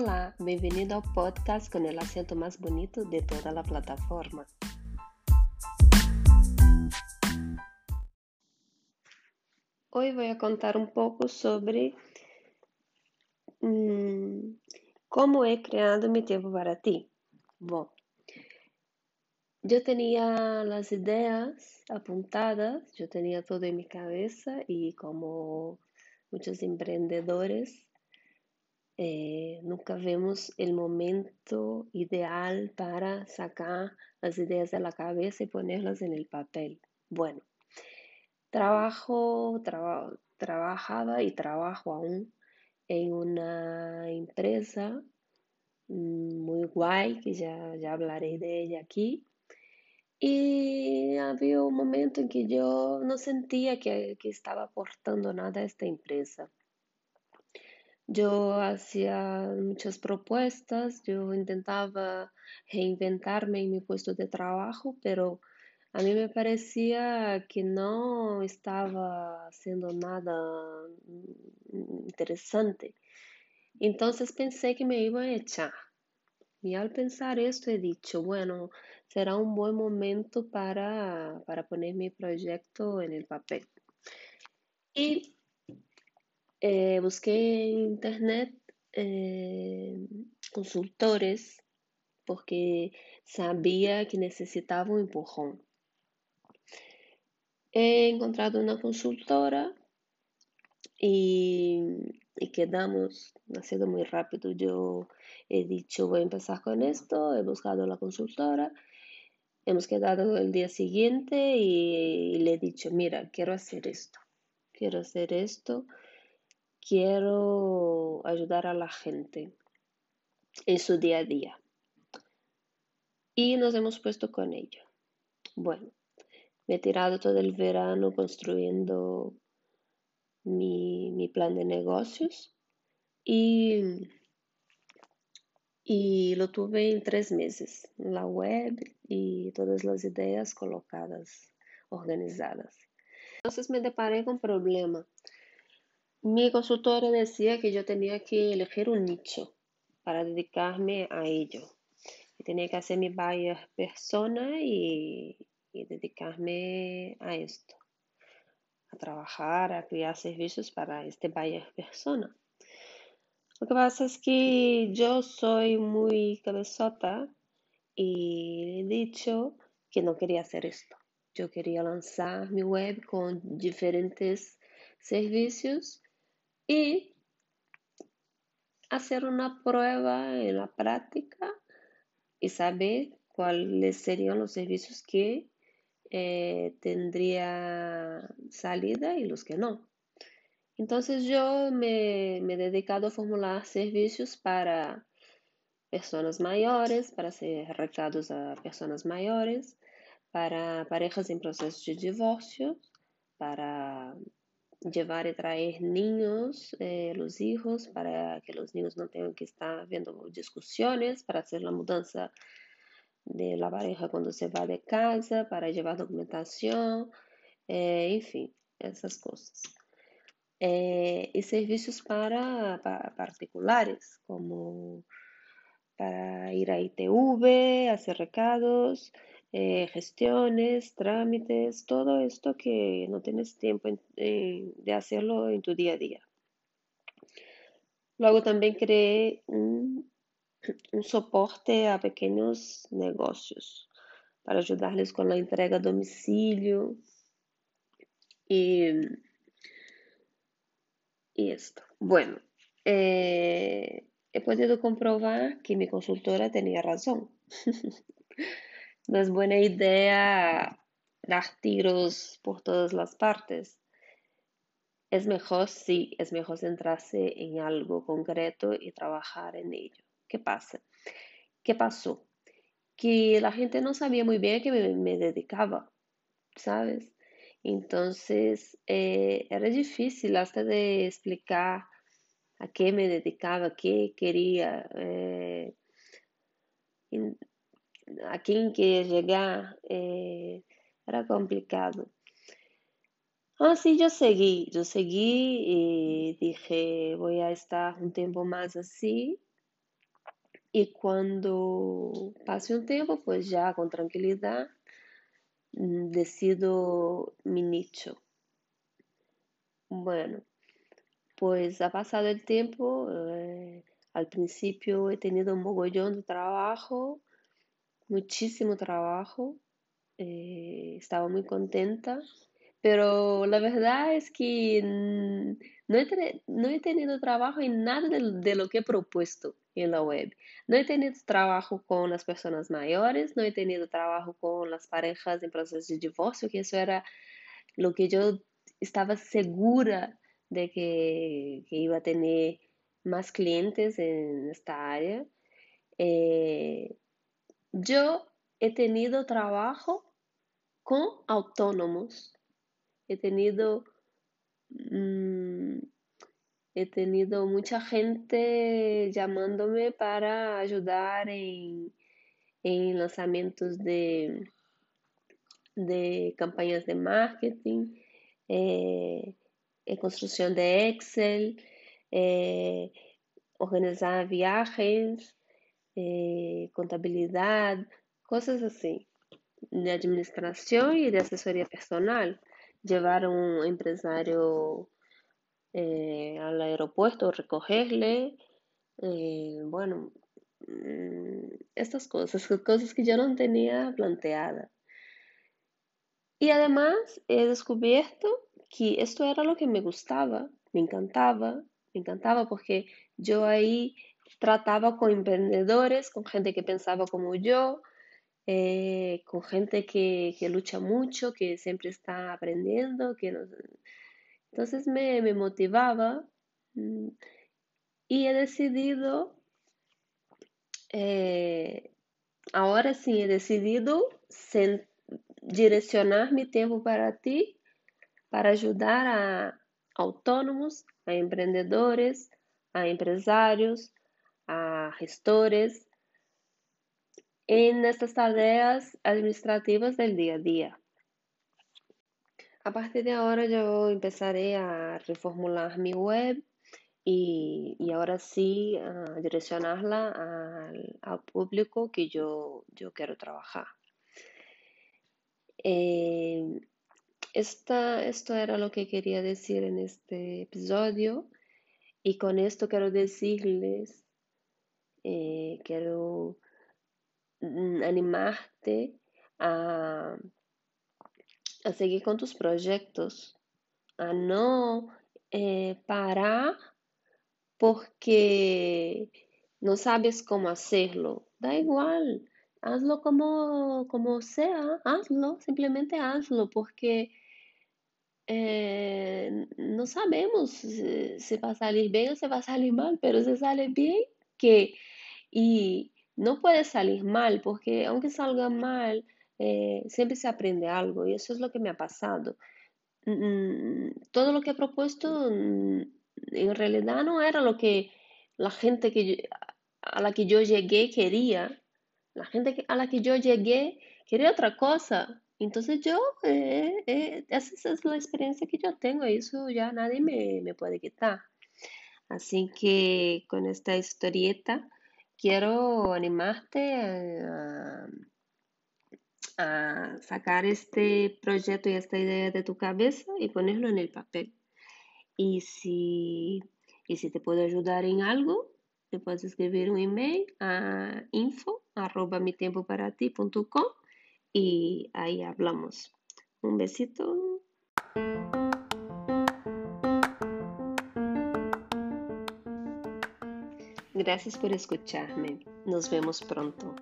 Olá, bem-vindo ao podcast com o acento mais bonito de toda a plataforma. Hoje vou contar um pouco sobre hum, como é criado meu tempo para ti. Bom, eu tinha as ideias apontadas, eu tinha tudo em minha cabeça e como muitos empreendedores eh, nunca vemos o momento ideal para sacar as ideias da cabeça e ponerlas en el papel. Bueno, trabajo, traba, trabajaba y trabajo aún en una empresa mm, muy guay, que ya, ya hablaré de ella aquí. Y había un momento en que yo no sentía que, que estaba aportando nada a esta empresa. Yo hacía muchas propuestas, yo intentaba reinventarme en mi puesto de trabajo, pero a mí me parecía que no estaba haciendo nada mm, interesante. Entonces pensé que me iba a echar. Y al pensar esto he dicho, bueno, será un buen momento para, para poner mi proyecto en el papel. Y eh, busqué en internet eh, consultores porque sabía que necesitaba un empujón. He encontrado una consultora y, y quedamos, ha sido muy rápido. Yo he dicho, voy a empezar con esto, he buscado la consultora, hemos quedado el día siguiente y, y le he dicho, mira, quiero hacer esto, quiero hacer esto quiero ayudar a la gente en su día a día. Y nos hemos puesto con ello. Bueno, me he tirado todo el verano construyendo mi, plan de negocios y, y lo tuve en tres meses, la web y todas las ideas colocadas, organizadas. Entonces me deparé con un problema mi consultora decía que yo tenía que elegir un nicho para dedicarme a ello. Que tenía que hacer mi buyer persona y, dedicarme a esto. A trabajar, a crear servicios para este buyer persona. Lo que pasa es que yo soy muy cabezota y he dicho que no quería hacer esto. Yo quería lanzar mi web con diferentes servicios y hacer una prueba en la práctica y saber cuáles serían los servicios que eh, tendría salida y los que no. Entonces yo me, me, he dedicado a formular servicios para personas mayores, para hacer recados a personas mayores, para parejas en proceso de divorcio, para llevar y traer niños, eh, los hijos, para que los niños no tengan que estar viendo discusiones, para hacer la mudanza de la pareja cuando se va de casa, para llevar documentación, eh, en fin, esas cosas. Eh, y servicios para, para, particulares, como para ir a ITV, hacer recados, eh, gestiones, trámites, todo esto que no tienes tiempo de hacerlo en tu día a día. Luego también creé un, soporte a pequeños negocios para ayudarles con la entrega a domicilio y, y esto. Bueno, eh, he podido comprobar que mi consultora tenía razón. No es buena idea dar tiros por todas las partes. Es mejor, sí, es mejor centrarse en algo concreto y trabajar en ello. ¿Qué pasa? ¿Qué pasó? Que la gente no sabía muy bien a qué me, dedicaba, ¿sabes? Entonces eh, era difícil hasta de explicar a qué me dedicaba, qué quería. Eh, a quién quería llegar eh, era complicado. Así ah, yo seguí, yo seguí y dije voy a estar un tiempo más así y cuando pase un tiempo, pues ya con tranquilidad mm, decido mi nicho. Bueno, pues ha pasado el tiempo. Eh, al principio he tenido un mogollón de trabajo, muchísimo trabajo. Eh, estaba muy contenta, pero la verdad es que no he, no he tenido trabajo en nada de, lo que he propuesto en la web. No he tenido trabajo con las personas mayores, no he tenido trabajo con las parejas en proceso de divorcio, que eso era lo que yo estaba segura de que, iba a tener más clientes en esta área. Eh, yo he tenido trabajo con autónomos. He tenido, mm, he tenido mucha gente llamándome para ayudar en, lanzamientos de, de campañas de marketing. Eh, construcción de Excel, eh, organizar viajes, eh, contabilidad, cosas así, de administración y de asesoría personal. Llevar a un empresario eh, al aeropuerto, recogerle, bueno, mm, estas cosas, cosas que yo no tenía planteadas. Y además he descubierto que esto era lo que me gustaba, me encantaba, me encantaba porque yo ahí trataba con emprendedores, con gente que pensaba como yo, eh, con gente que, lucha mucho, que siempre está aprendiendo, que entonces me, motivaba mm, y he decidido, eh, ahora sí he decidido direccionar mi tiempo para ti para ayudar a autónomos, a emprendedores, a empresarios, a gestores en estas tareas administrativas del día a día. A partir de ahora yo empezaré a reformular mi web y, ahora sí a direccionarla al, público que yo, yo quiero trabajar. Eh, esto era lo que quería decir en este episodio y con esto quiero decirles, eh, quiero mm, animarte a, a, seguir con tus proyectos, a no eh, parar porque no sabes cómo hacerlo. Da igual, hazlo como, como sea, hazlo, simplemente hazlo, porque eh, no sabemos si, va a salir bien o si va a salir mal, pero si sale bien, que y no puede salir mal, porque aunque salga mal, eh, siempre se aprende algo y eso es lo que me ha pasado. Mm, todo lo que he propuesto mm, en realidad no era lo que la gente que a la que yo llegué quería. La gente a la que yo llegué quería otra cosa. Entonces yo, eh, eh, esa es la experiencia que yo tengo y eso ya nadie me, puede quitar. Así que con esta historieta quiero animarte a, sacar este proyecto y esta idea de tu cabeza y ponerlo en el papel. Y si, y si te puedo ayudar en algo, te puedes escribir un email a info arroba y ahí hablamos. Un besito. Gracias por escucharme. Nos vemos pronto.